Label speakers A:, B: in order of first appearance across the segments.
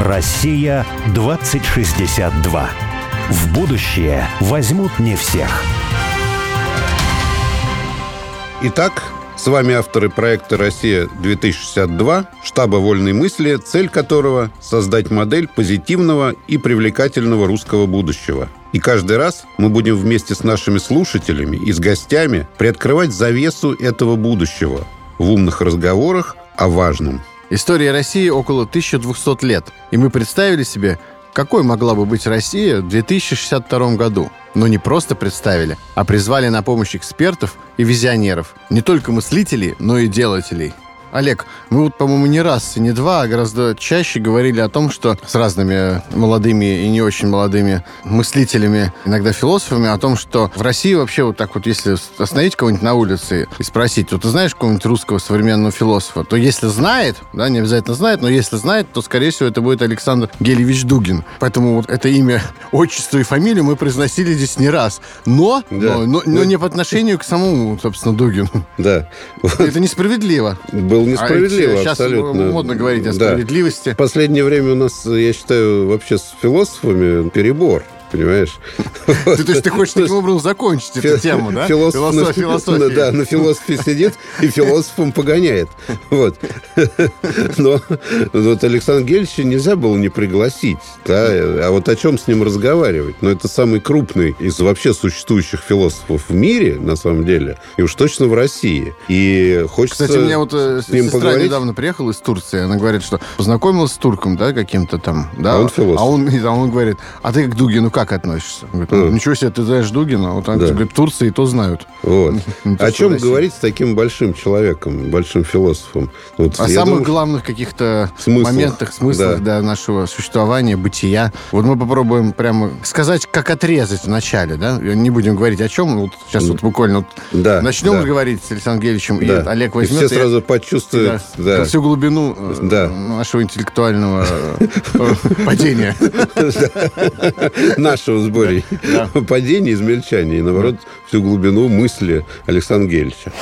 A: Россия 2062. В будущее возьмут не всех.
B: Итак, с вами авторы проекта «Россия-2062», штаба «Вольной мысли», цель которого – создать модель позитивного и привлекательного русского будущего. И каждый раз мы будем вместе с нашими слушателями и с гостями приоткрывать завесу этого будущего в умных разговорах о важном.
C: История России около 1200 лет, и мы представили себе, какой могла бы быть Россия в 2062 году. Но не просто представили, а призвали на помощь экспертов и визионеров. Не только мыслителей, но и делателей – Олег, мы вот, по-моему, не раз и не два, а гораздо чаще говорили о том, что с разными молодыми и не очень молодыми мыслителями, иногда философами, о том, что в России вообще вот так вот, если остановить кого-нибудь на улице и спросить, вот ты знаешь какого-нибудь русского современного философа, то если знает, да, не обязательно знает, но если знает, то, скорее всего, это будет Александр Гелевич Дугин. Поэтому вот это имя, отчество и фамилию мы произносили здесь не раз. Но, да. но, но, но не по отношению к самому, собственно, Дугину.
B: Да.
C: Это несправедливо.
B: Был несправедливо а сейчас абсолютно.
C: модно говорить о справедливости.
B: Да. В последнее время у нас, я считаю, вообще с философами перебор понимаешь?
C: То есть ты хочешь таким образом закончить эту тему, да?
B: Философия. Да, на философе сидит и философом погоняет. Вот. Но вот Александра Гельевича нельзя было не пригласить. Да? А вот о чем с ним разговаривать? Но это самый крупный из вообще существующих философов в мире, на самом деле, и уж точно в России. И хочется
C: Кстати, у меня вот э, с ним сестра поговорить. недавно приехала из Турции, она говорит, что познакомилась с турком, да, каким-то там, да, а он философ. А он, а он говорит, а ты к Дугину как относишься? Говорит, ну, ничего себе, ты знаешь Дугина? Вот он да. говорит, Турции то знают.
B: Вот. О чем говорить с таким большим человеком, большим философом? Вот,
C: О самых думаю, главных каких-то смыслах, моментах, смыслах да. Да, нашего существования, бытия. Вот мы попробуем прямо сказать, как отрезать вначале, да? Не будем говорить о чем, вот сейчас вот буквально вот да, начнем да. говорить с Александром Гельевичем, да. и Олег возьмет...
B: И все сразу почувствуют
C: да, да. всю глубину э, да. нашего интеллектуального э, падения
B: нашего сборе да. падения, измельчания, и, наоборот, всю глубину мысли Александра Гельевича.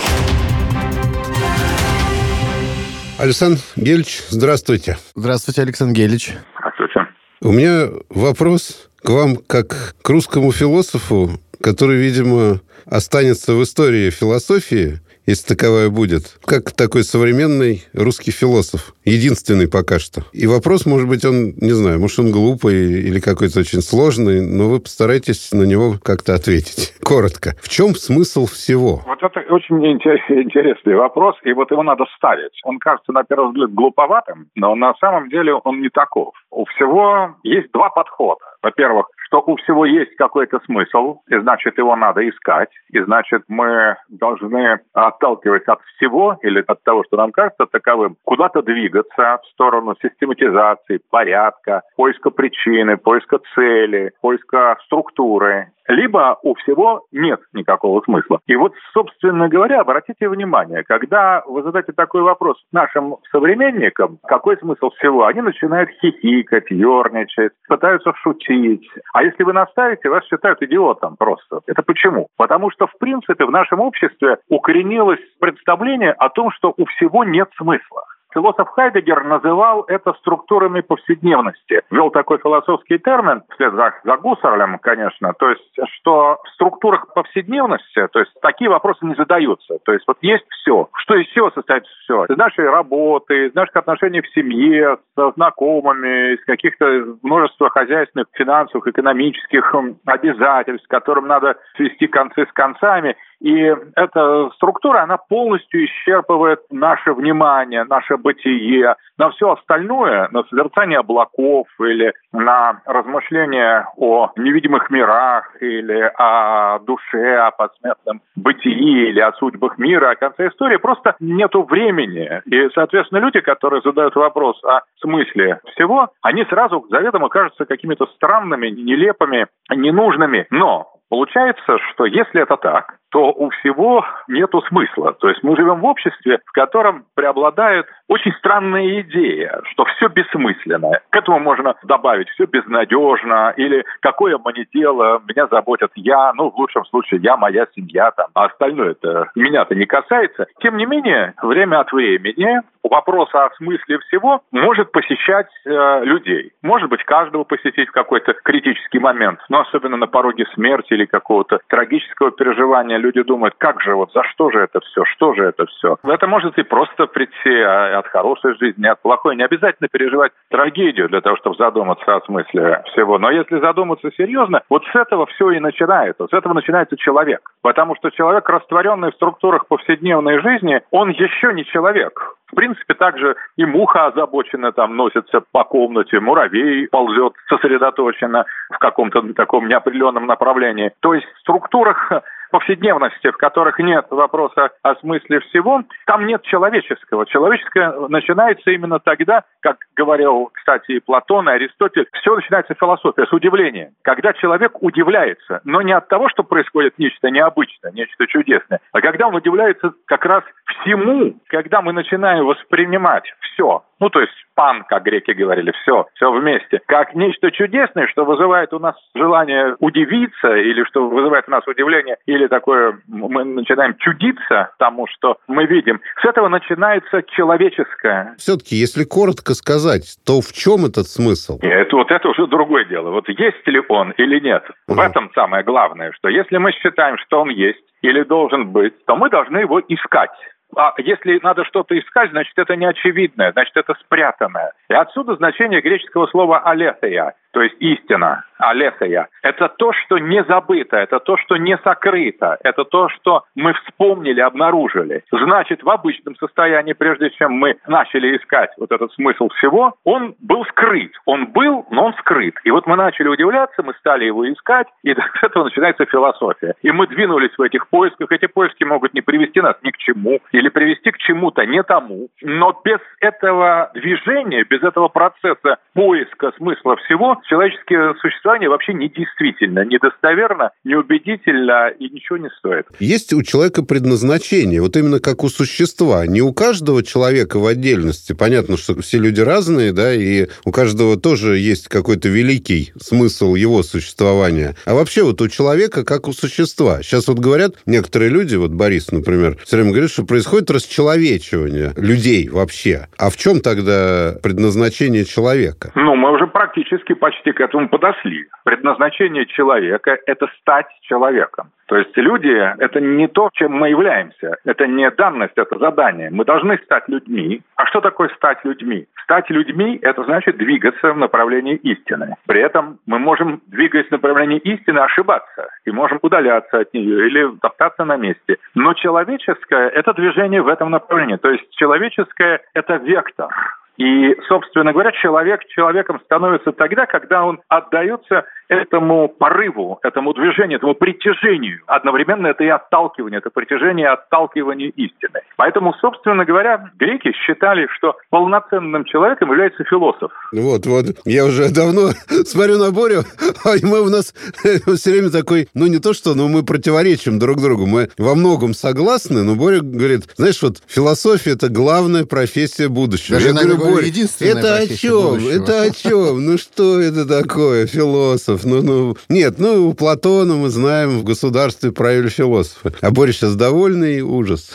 B: Александр Гельевич, здравствуйте.
C: Здравствуйте, Александр Гельевич.
D: Здравствуйте.
B: У меня вопрос к вам как к русскому философу, который, видимо, останется в истории философии если таковая будет, как такой современный русский философ. Единственный пока что. И вопрос, может быть, он, не знаю, может, он глупый или какой-то очень сложный, но вы постарайтесь на него как-то ответить. Коротко. В чем смысл всего?
D: Вот это очень интересный вопрос, и вот его надо ставить. Он кажется, на первый взгляд, глуповатым, но на самом деле он не таков. У всего есть два подхода. Во-первых, что у всего есть какой-то смысл, и значит его надо искать, и значит мы должны, отталкиваясь от всего или от того, что нам кажется таковым, куда-то двигаться в сторону систематизации, порядка, поиска причины, поиска цели, поиска структуры либо у всего нет никакого смысла. И вот, собственно говоря, обратите внимание, когда вы задаете такой вопрос нашим современникам, какой смысл всего, они начинают хихикать, ерничать, пытаются шутить. А если вы наставите, вас считают идиотом просто. Это почему? Потому что, в принципе, в нашем обществе укоренилось представление о том, что у всего нет смысла. Философ Хайдегер называл это структурами повседневности. Ввел такой философский термин, вслед за, за Гуссерлем, конечно, то есть, что в структурах повседневности, то есть, такие вопросы не задаются. То есть, вот есть все. Что из всего состоит все? Из нашей работы, из наших отношений в семье, со знакомыми, из каких-то множества хозяйственных, финансовых, экономических обязательств, которым надо свести концы с концами. И эта структура, она полностью исчерпывает наше внимание, наше бытие, на все остальное, на созерцание облаков или на размышления о невидимых мирах или о душе, о посмертном бытии или о судьбах мира, о конце истории, просто нету времени. И, соответственно, люди, которые задают вопрос о смысле всего, они сразу заведомо кажутся какими-то странными, нелепыми, ненужными. Но Получается, что если это так, то у всего нету смысла. То есть мы живем в обществе, в котором преобладает очень странная идея, что все бессмысленно. К этому можно добавить все безнадежно, или какое мне дело, меня заботят я, ну, в лучшем случае, я, моя семья, там, а остальное это меня-то не касается. Тем не менее, время от времени вопрос о смысле всего может посещать э, людей. Может быть, каждого посетить в какой-то критический момент, но особенно на пороге смерти или какого-то трагического переживания люди думают, как же, вот за что же это все, что же это все. Это может и просто прийти а, от хорошей жизни, от плохой. Не обязательно переживать трагедию для того, чтобы задуматься о смысле всего. Но если задуматься серьезно, вот с этого все и начинается. С этого начинается человек. Потому что человек, растворенный в структурах повседневной жизни, он еще не человек. В принципе, также и муха озабочена, там носится по комнате, муравей ползет сосредоточенно в каком-то таком неопределенном направлении. То есть в структурах повседневности, в которых нет вопроса о смысле всего, там нет человеческого. Человеческое начинается именно тогда, как говорил, кстати, и Платон, и Аристотель, все начинается философия с удивления. Когда человек удивляется, но не от того, что происходит нечто необычное, нечто чудесное, а когда он удивляется как раз всему, когда мы начинаем воспринимать все, ну, то есть пан, как греки говорили, все, все вместе, как нечто чудесное, что вызывает у нас желание удивиться, или что вызывает у нас удивление, или такое, мы начинаем чудиться тому, что мы видим. С этого начинается человеческое.
B: Все-таки, если коротко сказать, то в чем этот смысл?
D: Это вот это уже другое дело. Вот есть ли он или нет. Угу. В этом самое главное, что если мы считаем, что он есть или должен быть, то мы должны его искать. А если надо что-то искать, значит, это не очевидное, значит, это спрятанное. И отсюда значение греческого слова «алethea», то есть истина, алехая, это то, что не забыто, это то, что не сокрыто, это то, что мы вспомнили, обнаружили. Значит, в обычном состоянии, прежде чем мы начали искать вот этот смысл всего, он был скрыт. Он был, но он скрыт. И вот мы начали удивляться, мы стали его искать, и с этого начинается философия. И мы двинулись в этих поисках. Эти поиски могут не привести нас ни к чему, или привести к чему-то не тому. Но без этого движения, без этого процесса поиска смысла всего, человеческое существование вообще недействительно, недостоверно, неубедительно и ничего не стоит.
B: Есть у человека предназначение, вот именно как у существа. Не у каждого человека в отдельности. Понятно, что все люди разные, да, и у каждого тоже есть какой-то великий смысл его существования. А вообще вот у человека как у существа. Сейчас вот говорят некоторые люди, вот Борис, например, все время говорит, что происходит расчеловечивание людей вообще. А в чем тогда предназначение человека?
D: Ну, мы уже практически почти почти к этому подошли. Предназначение человека – это стать человеком. То есть люди – это не то, чем мы являемся. Это не данность, это задание. Мы должны стать людьми. А что такое стать людьми? Стать людьми – это значит двигаться в направлении истины. При этом мы можем, двигаясь в направлении истины, ошибаться. И можем удаляться от нее или топтаться на месте. Но человеческое – это движение в этом направлении. То есть человеческое – это вектор. И, собственно говоря, человек человеком становится тогда, когда он отдается этому порыву, этому движению, этому притяжению. Одновременно это и отталкивание, это притяжение и отталкивание истины. Поэтому, собственно говоря, греки считали, что полноценным человеком является философ.
B: Вот, вот. Я уже давно смотрю на Борю, а мы у нас все время такой, ну не то что, но мы противоречим друг другу. Мы во многом согласны, но Боря говорит, знаешь, вот философия – это главная профессия будущего.
C: Даже
B: Я говорю,
C: Боря,
B: это о чем? Это о чем? Ну что это такое, философ? Философ. Ну, ну, нет, ну, у Платона мы знаем, в государстве правили философы. А Боря сейчас довольный, ужас.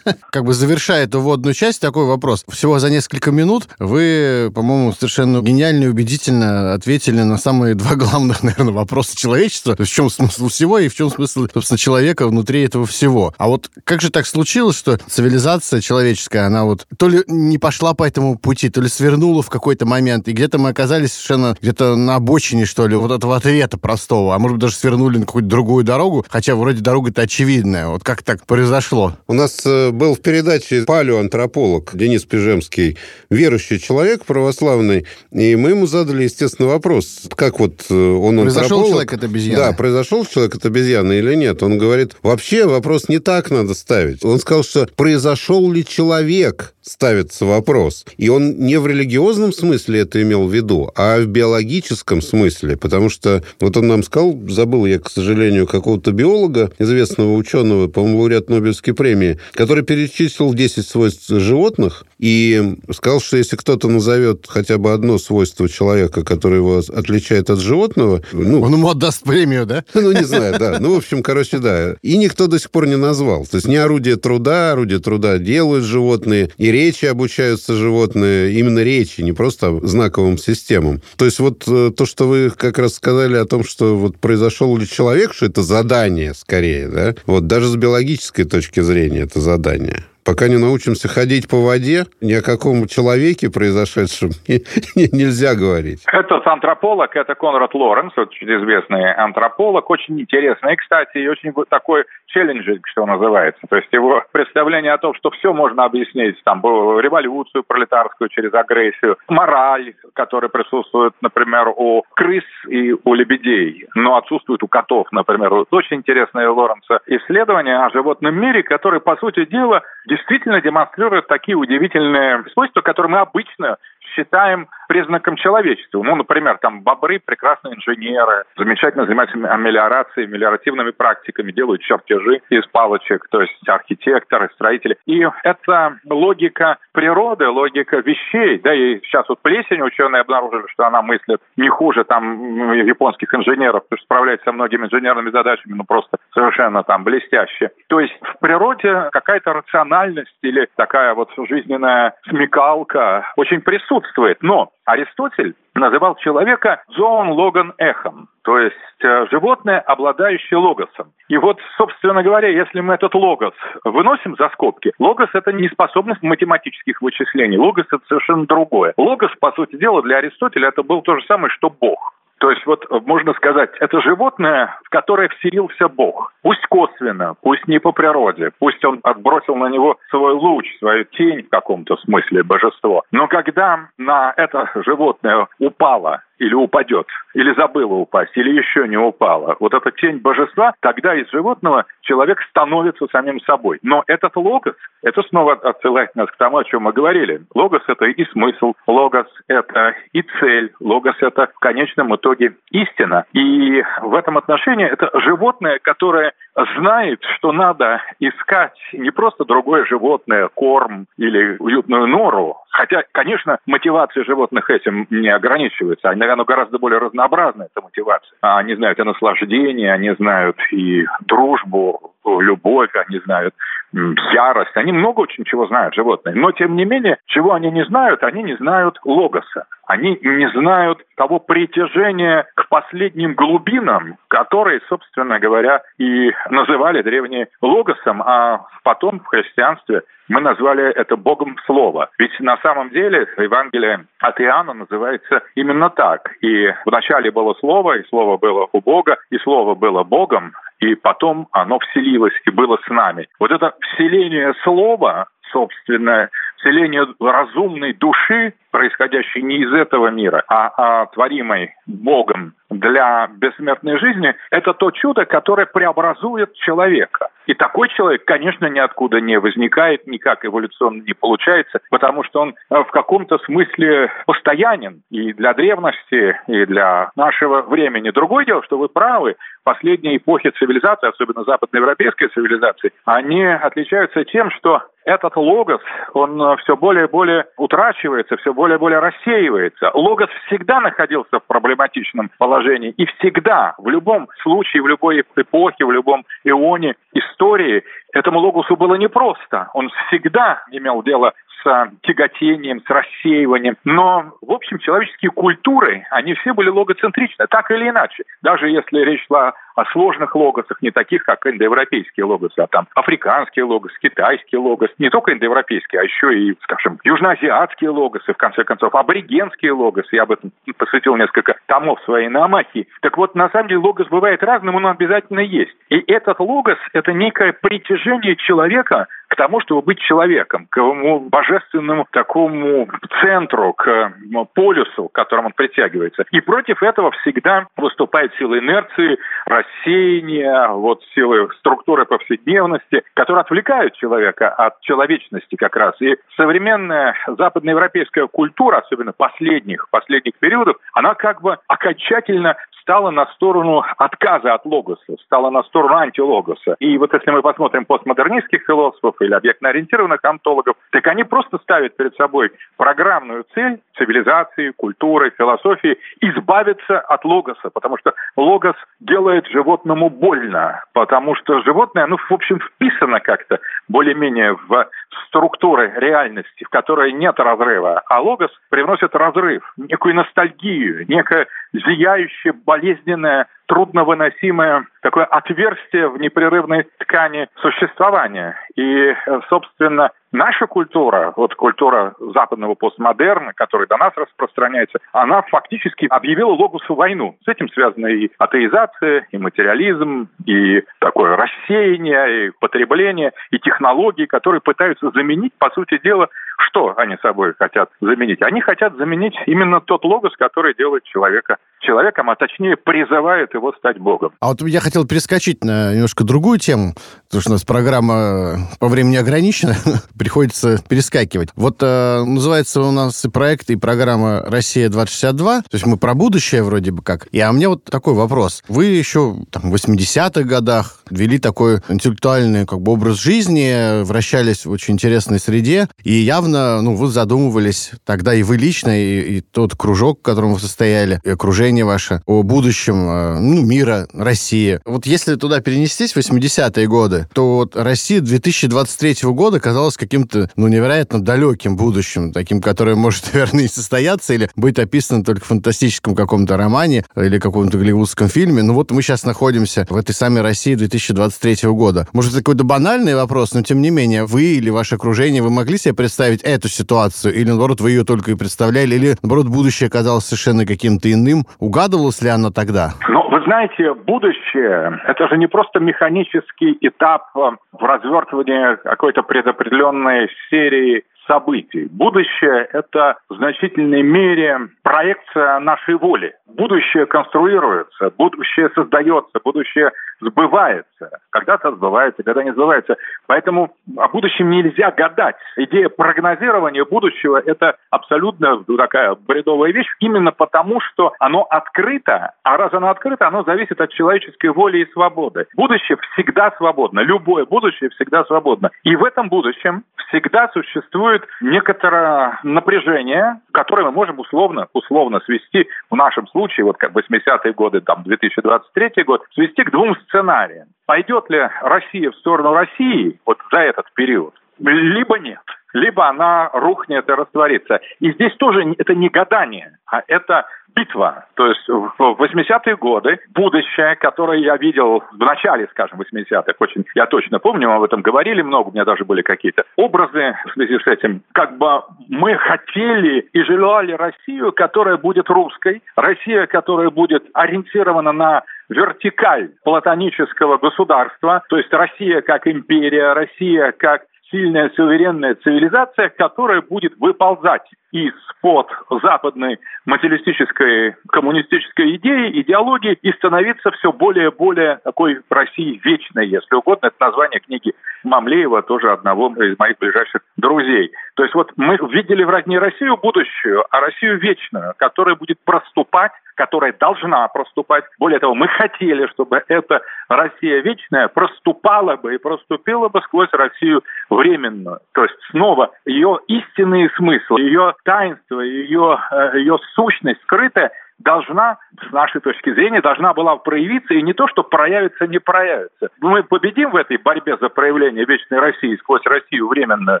C: Как бы завершая эту вводную часть, такой вопрос. Всего за несколько минут вы, по-моему, совершенно гениально и убедительно ответили на самые два главных, наверное, вопроса человечества. В чем смысл всего и в чем смысл, собственно, человека внутри этого всего. А вот как же так случилось, что цивилизация человеческая, она вот то ли не пошла по этому пути, то ли свернула в какой-то момент, и где-то мы оказались совершенно где-то на обочине, что ли, вот этого ответа простого, а может быть, даже свернули на какую-то другую дорогу, хотя вроде дорога-то очевидная. Вот как так произошло?
B: У нас э, был в передаче палеоантрополог Денис Пижемский, верующий человек православный, и мы ему задали, естественно, вопрос, как вот э, он
C: произошел человек от обезьяны?
B: Да, произошел человек от обезьяны или нет. Он говорит, вообще вопрос не так надо ставить. Он сказал, что произошел ли человек ставится вопрос. И он не в религиозном смысле это имел в виду, а в биологическом смысле, потому что вот он нам сказал, забыл я, к сожалению, какого-то биолога, известного ученого, по-моему, лауреат Нобелевской премии, который перечислил 10 свойств животных и сказал, что если кто-то назовет хотя бы одно свойство человека, которое его отличает от животного...
C: Ну, он ему отдаст премию, да?
B: Ну, не знаю, да. Ну, в общем, короче, да. И никто до сих пор не назвал. То есть не орудие труда, орудие труда делают животные, и речи обучаются животные, именно речи, не просто знаковым системам. То есть вот э, то, что вы как раз сказали о том, что вот произошел ли человек, что это задание скорее, да? Вот даже с биологической точки зрения это задание. Пока не научимся ходить по воде, ни о каком человеке произошедшем нельзя говорить.
D: Этот антрополог, это Конрад Лоренс, очень известный антрополог, очень интересный, кстати, и очень такой челленджинг, что называется. То есть его представление о том, что все можно объяснить, там, революцию пролетарскую через агрессию, мораль, которая присутствует, например, у крыс и у лебедей, но отсутствует у котов, например. Вот очень интересное Лоренса исследование о животном мире, которое, по сути дела, действительно демонстрирует такие удивительные свойства, которые мы обычно считаем признаком человечества. Ну, например, там бобры прекрасные инженеры, замечательно занимаются мелиорацией, мелиоративными практиками, делают чертежи из палочек, то есть архитекторы, строители. И это логика природы, логика вещей. Да, и сейчас вот плесень ученые обнаружили, что она мыслит не хуже там японских инженеров, потому что справляется со многими инженерными задачами, ну просто совершенно там блестяще. То есть в природе какая-то рациональность или такая вот жизненная смекалка очень присутствует. Но Аристотель называл человека зоон логан эхом, то есть э, животное, обладающее логосом. И вот, собственно говоря, если мы этот логос выносим за скобки, логос – это не способность математических вычислений, логос – это совершенно другое. Логос, по сути дела, для Аристотеля это был то же самое, что Бог. То есть вот можно сказать, это животное, в которое вселился Бог. Пусть косвенно, пусть не по природе, пусть он отбросил на него свой луч, свою тень в каком-то смысле божество. Но когда на это животное упало или упадет, или забыла упасть, или еще не упала. Вот эта тень божества, тогда из животного человек становится самим собой. Но этот логос, это снова отсылает нас к тому, о чем мы говорили. Логос – это и смысл, логос – это и цель, логос – это в конечном итоге истина. И в этом отношении это животное, которое знает, что надо искать не просто другое животное, корм или уютную нору, хотя, конечно, мотивация животных этим не ограничивается, они, наверное, гораздо более разнообразная эта мотивация. Они знают и наслаждение, они знают и дружбу, любовь, они знают ярость, они много очень чего знают, животные. Но, тем не менее, чего они не знают, они не знают логоса. Они не знают того притяжения к последним глубинам, которые, собственно говоря, и называли древние логосом, а потом в христианстве мы назвали это Богом Слова. Ведь на самом деле Евангелие от Иоанна называется именно так. И вначале было Слово, и Слово было у Бога, и Слово было Богом, и потом оно вселилось и было с нами. Вот это вселение Слова, собственно, вселение разумной души, происходящей не из этого мира, а, а творимой Богом для бессмертной жизни, это то чудо, которое преобразует человека. И такой человек, конечно, ниоткуда не возникает, никак эволюционно не получается, потому что он э, в каком-то смысле постоянен и для древности, и для нашего времени. Другое дело, что вы правы, последние эпохи цивилизации, особенно западноевропейской цивилизации, они отличаются тем, что этот логос, он э, все более и более утрачивается, все более и более рассеивается. Логос всегда находился в проблематичном положении и всегда, в любом случае, в любой эпохе, в любом ионе истории, этому логосу было непросто. Он всегда имел дело с тяготением, с рассеиванием. Но, в общем, человеческие культуры, они все были логоцентричны, так или иначе. Даже если речь шла о сложных логосах, не таких, как индоевропейские логосы, а там африканские логосы, китайские логосы, не только индоевропейские, а еще и, скажем, южноазиатские логосы, в конце концов, аборигенские логосы. Я об этом посвятил несколько томов своей намахи. Так вот, на самом деле, логос бывает разным, он обязательно есть. И этот логос – это некое притяжение человека к тому, чтобы быть человеком, к его божественному такому центру, к полюсу, к которому он притягивается. И против этого всегда выступает сила инерции, рассеяния, вот силы структуры повседневности, которые отвлекают человека от человечности как раз. И современная западноевропейская культура, особенно последних, последних периодов, она как бы окончательно стала на сторону отказа от логоса, стала на сторону антилогоса. И вот если мы посмотрим постмодернистских философов или объектно-ориентированных антологов, так они просто ставят перед собой программную цель цивилизации, культуры, философии избавиться от логоса, потому что логос делает животному больно, потому что животное, ну, в общем, вписано как-то более-менее в структуры реальности, в которой нет разрыва, а логос привносит разрыв, некую ностальгию, некое зияющее, болезненное, трудновыносимое такое отверстие в непрерывной ткани существования. И, собственно, наша культура, вот культура западного постмодерна, которая до нас распространяется, она фактически объявила Логусу войну. С этим связана и атеизация, и материализм, и такое рассеяние, и потребление, и технологии, которые пытаются заменить, по сути дела, что они собой хотят заменить? Они хотят заменить именно тот логос, который делает человека человеком, а точнее призывает его стать Богом.
C: А вот я хотел перескочить на немножко другую тему, потому что у нас программа по времени ограничена, приходится перескакивать. Вот э, называется у нас и проект, и программа «Россия-2062», то есть мы про будущее вроде бы как. И а мне вот такой вопрос. Вы еще там, в 80-х годах вели такой интеллектуальный как бы образ жизни, вращались в очень интересной среде, и явно ну, вы задумывались тогда и вы лично, и, и тот кружок, в котором вы состояли, и окружение ваше, о будущем э, ну, мира, России. Вот если туда перенестись в 80-е годы, то вот Россия 2023 года казалась каким-то, ну, невероятно далеким будущим, таким, которое может, наверное, и состояться, или быть описано только в фантастическом каком-то романе или каком-то голливудском фильме. Ну вот мы сейчас находимся в этой самой России 2023 года. Может, это какой-то банальный вопрос, но тем не менее, вы или ваше окружение, вы могли себе представить эту ситуацию? Или, наоборот, вы ее только и представляли? Или, наоборот, будущее казалось совершенно каким-то иным? Угадывалось ли оно тогда?
D: Ну, вы знаете, будущее – это же не просто механический этап э, в развертывании какой-то предопределенной серии событий. Будущее – это в значительной мере проекция нашей воли. Будущее конструируется, будущее создается, будущее сбывается. Когда-то сбывается, когда не сбывается. Поэтому о будущем нельзя гадать. Идея прогнозирования будущего – это абсолютно такая бредовая вещь, именно потому, что оно открыто, а раз оно открыто, оно зависит от человеческой воли и свободы. Будущее всегда свободно, любое будущее всегда свободно. И в этом будущем всегда существует некоторое напряжение, которое мы можем условно, условно свести, в нашем случае, вот как 80-е годы, там, 2023 год, свести к двум сценариям. Пойдет ли Россия в сторону России вот за этот период, либо нет либо она рухнет и растворится. И здесь тоже это не гадание, а это битва. То есть в 80-е годы будущее, которое я видел в начале, скажем, 80-х, очень я точно помню, мы об этом говорили много, у меня даже были какие-то образы в связи с этим. Как бы мы хотели и желали Россию, которая будет русской, Россия, которая будет ориентирована на вертикаль платонического государства, то есть Россия как империя, Россия как сильная суверенная цивилизация, которая будет выползать из-под западной материалистической коммунистической идеи, идеологии и становиться все более и более такой России вечной, если угодно. Это название книги Мамлеева, тоже одного из моих ближайших друзей. То есть вот мы видели в не Россию будущую, а Россию вечную, которая будет проступать которая должна проступать. Более того, мы хотели, чтобы эта Россия вечная проступала бы и проступила бы сквозь Россию временную. То есть снова ее истинные смыслы, ее таинство, ее, э, ее сущность скрытая должна, с нашей точки зрения, должна была проявиться, и не то, что проявится, не проявится. Мы победим в этой борьбе за проявление вечной России сквозь Россию временно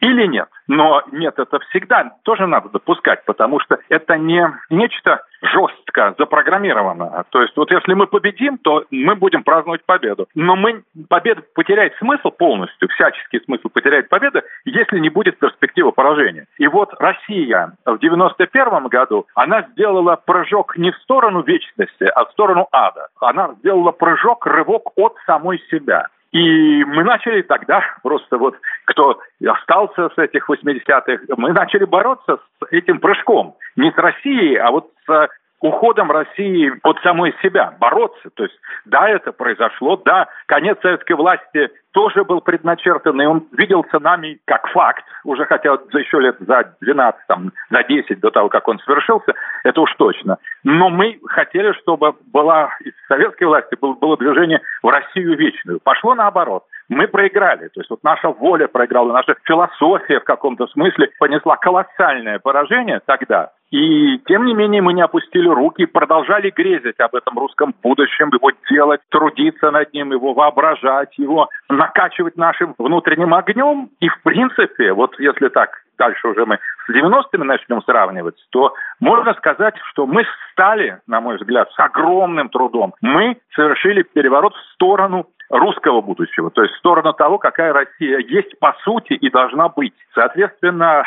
D: или нет? Но нет, это всегда тоже надо допускать, потому что это не нечто жестко запрограммировано. То есть вот если мы победим, то мы будем праздновать победу. Но мы победа потеряет смысл полностью, всяческий смысл потеряет победа, если не будет перспективы поражения. И вот Россия в 91 году, она сделала прыжок не в сторону вечности, а в сторону ада. Она сделала прыжок, рывок от самой себя. И мы начали тогда, просто вот кто остался с этих 80-х, мы начали бороться с этим прыжком. Не с Россией, а вот с уходом России от самой себя, бороться. То есть, да, это произошло, да, конец советской власти тоже был предначертан, и он виделся нами как факт, уже хотя за еще лет за 12, там, за 10 до того, как он совершился, это уж точно. Но мы хотели, чтобы была из советской власти было, было движение в Россию вечную. Пошло наоборот. Мы проиграли. То есть вот наша воля проиграла, наша философия в каком-то смысле понесла колоссальное поражение тогда. И тем не менее мы не опустили руки, продолжали грезить об этом русском будущем, его делать, трудиться над ним, его воображать, его накачивать нашим внутренним огнем. И в принципе, вот если так дальше уже мы с 90-ми начнем сравнивать, то можно сказать, что мы стали, на мой взгляд, с огромным трудом. Мы совершили переворот в сторону русского будущего, то есть в сторону того, какая Россия есть по сути и должна быть. Соответственно,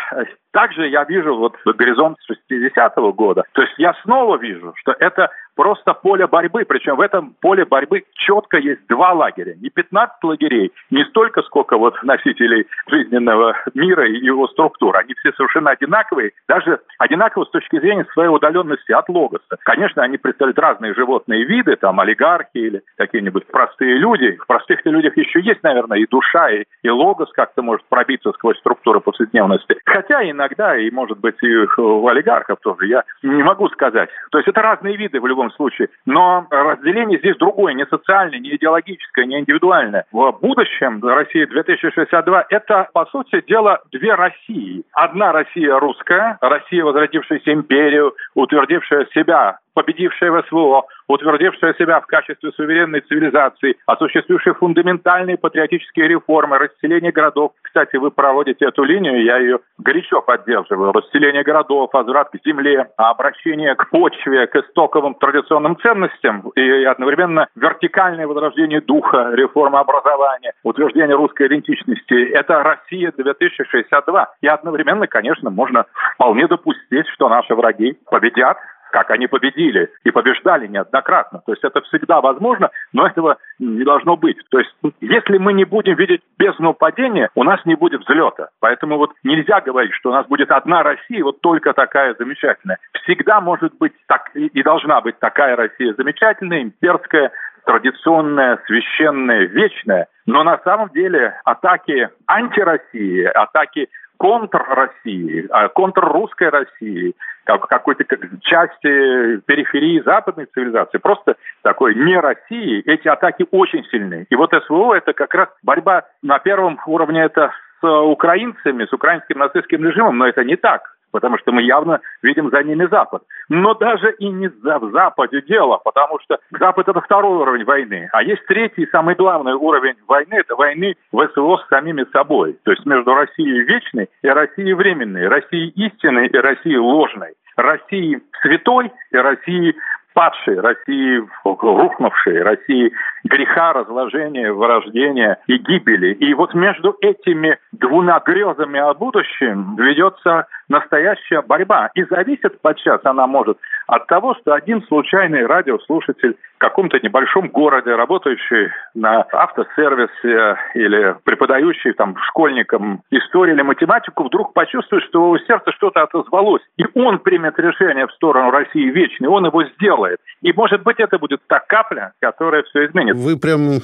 D: также я вижу вот горизонт 60-го года. То есть я снова вижу, что это просто поле борьбы, причем в этом поле борьбы четко есть два лагеря. Не 15 лагерей, не столько, сколько вот носителей жизненного мира и его структур. Они все совершенно одинаковые, даже одинаковые с точки зрения своей удаленности от логоса. Конечно, они представляют разные животные виды, там олигархи или какие-нибудь простые люди. В простых людях еще есть, наверное, и душа, и, и логос как-то может пробиться сквозь структуры повседневности. Хотя иногда, и может быть и у олигархов тоже, я не могу сказать. То есть это разные виды в любом любом случае. Но разделение здесь другое, не социальное, не идеологическое, не индивидуальное. В будущем Россия 2062 – это, по сути дела, две России. Одна Россия русская, Россия, возродившаяся империю, утвердившая себя победившая СВО, утвердившая себя в качестве суверенной цивилизации, осуществившая фундаментальные патриотические реформы, расселение городов. Кстати, вы проводите эту линию, я ее горячо поддерживаю. Расселение городов, возврат к земле, обращение к почве, к истоковым традиционным ценностям и одновременно вертикальное возрождение духа, реформа образования, утверждение русской идентичности. Это Россия 2062. И одновременно, конечно, можно вполне допустить, что наши враги победят как они победили и побеждали неоднократно. То есть это всегда возможно, но этого не должно быть. То есть если мы не будем видеть бездну падения, у нас не будет взлета. Поэтому вот нельзя говорить, что у нас будет одна Россия, вот только такая замечательная. Всегда может быть так и должна быть такая Россия замечательная, имперская, традиционная, священная, вечная. Но на самом деле атаки антироссии, атаки контр России, а контр русской России, как какой-то части периферии западной цивилизации, просто такой не России, эти атаки очень сильны. И вот СВО это как раз борьба на первом уровне это с украинцами, с украинским нацистским режимом, но это не так потому что мы явно видим за ними Запад. Но даже и не в Западе дело, потому что Запад – это второй уровень войны. А есть третий, самый главный уровень войны – это войны ВСО с самими собой. То есть между Россией вечной и Россией временной, Россией истинной и Россией ложной. России святой и России падшей России, рухнувшей России греха, разложения, вырождения и гибели. И вот между этими двумя грезами о будущем ведется настоящая борьба. И зависит подчас она может от того, что один случайный радиослушатель в каком-то небольшом городе, работающий на автосервисе или преподающий там школьникам историю или математику, вдруг почувствует, что его сердце что-то отозвалось. И он примет решение в сторону России вечной, он его сделает. И, может быть, это будет та капля, которая все изменит.
B: Вы прям,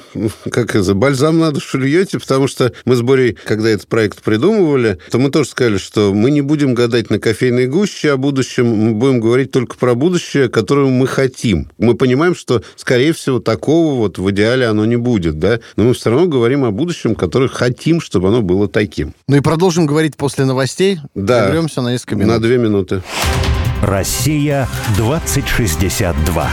B: как это, бальзам на душу льете, потому что мы с Борей, когда этот проект придумывали, то мы тоже сказали, что мы не будем гадать на кофейной гуще о будущем, мы будем говорить только про будущее, которое мы хотим. Мы понимаем, что, скорее всего, такого вот в идеале оно не будет, да, но мы все равно говорим о будущем, которое хотим, чтобы оно было таким.
C: Ну и продолжим говорить после новостей.
B: Да.
C: Вернемся на несколько минут.
B: На две минуты.
A: Россия 2062.